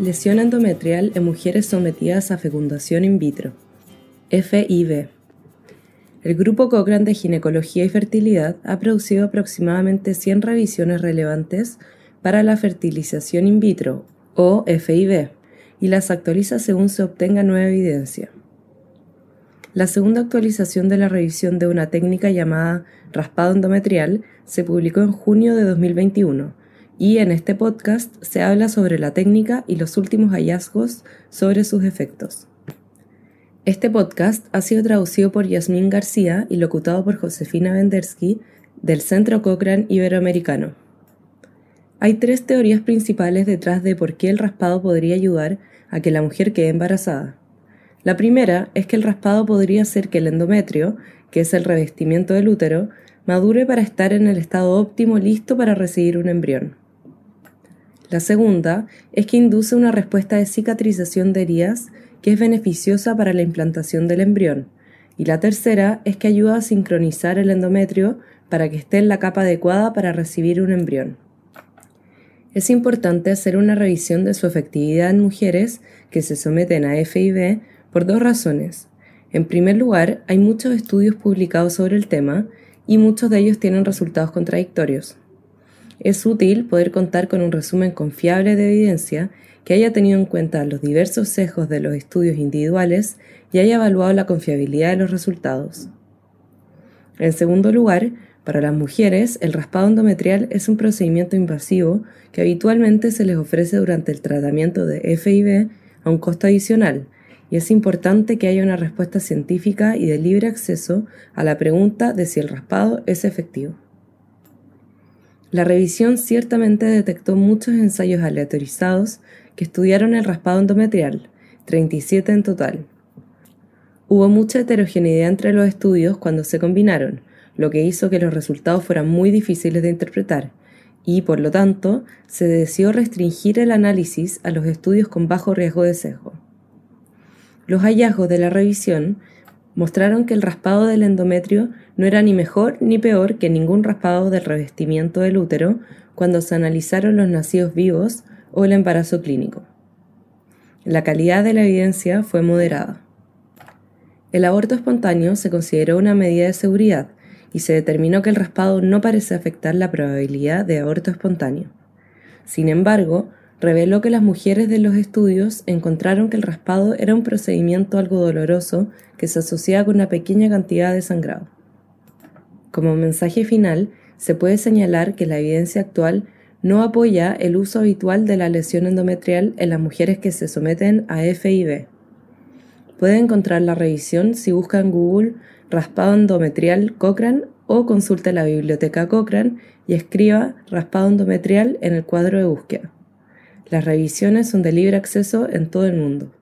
Lesión endometrial en mujeres sometidas a fecundación in vitro. FIV. El Grupo Cochrane de Ginecología y Fertilidad ha producido aproximadamente 100 revisiones relevantes para la fertilización in vitro, o FIV, y las actualiza según se obtenga nueva evidencia. La segunda actualización de la revisión de una técnica llamada raspado endometrial se publicó en junio de 2021 y en este podcast se habla sobre la técnica y los últimos hallazgos sobre sus efectos. Este podcast ha sido traducido por Yasmín García y locutado por Josefina Vendersky del Centro Cochrane Iberoamericano. Hay tres teorías principales detrás de por qué el raspado podría ayudar a que la mujer quede embarazada. La primera es que el raspado podría hacer que el endometrio, que es el revestimiento del útero, madure para estar en el estado óptimo listo para recibir un embrión. La segunda es que induce una respuesta de cicatrización de heridas que es beneficiosa para la implantación del embrión. Y la tercera es que ayuda a sincronizar el endometrio para que esté en la capa adecuada para recibir un embrión. Es importante hacer una revisión de su efectividad en mujeres que se someten a FIV por dos razones. En primer lugar, hay muchos estudios publicados sobre el tema y muchos de ellos tienen resultados contradictorios. Es útil poder contar con un resumen confiable de evidencia que haya tenido en cuenta los diversos sesgos de los estudios individuales y haya evaluado la confiabilidad de los resultados. En segundo lugar, para las mujeres, el raspado endometrial es un procedimiento invasivo que habitualmente se les ofrece durante el tratamiento de FIV a un costo adicional, y es importante que haya una respuesta científica y de libre acceso a la pregunta de si el raspado es efectivo. La revisión ciertamente detectó muchos ensayos aleatorizados que estudiaron el raspado endometrial, 37 en total. Hubo mucha heterogeneidad entre los estudios cuando se combinaron, lo que hizo que los resultados fueran muy difíciles de interpretar, y por lo tanto se decidió restringir el análisis a los estudios con bajo riesgo de sesgo. Los hallazgos de la revisión mostraron que el raspado del endometrio no era ni mejor ni peor que ningún raspado del revestimiento del útero cuando se analizaron los nacidos vivos o el embarazo clínico. La calidad de la evidencia fue moderada. El aborto espontáneo se consideró una medida de seguridad y se determinó que el raspado no parece afectar la probabilidad de aborto espontáneo. Sin embargo, reveló que las mujeres de los estudios encontraron que el raspado era un procedimiento algo doloroso que se asociaba con una pequeña cantidad de sangrado. Como mensaje final, se puede señalar que la evidencia actual no apoya el uso habitual de la lesión endometrial en las mujeres que se someten a FIV. Puede encontrar la revisión si busca en Google raspado endometrial Cochrane o consulte la biblioteca Cochrane y escriba raspado endometrial en el cuadro de búsqueda. Las revisiones son de libre acceso en todo el mundo.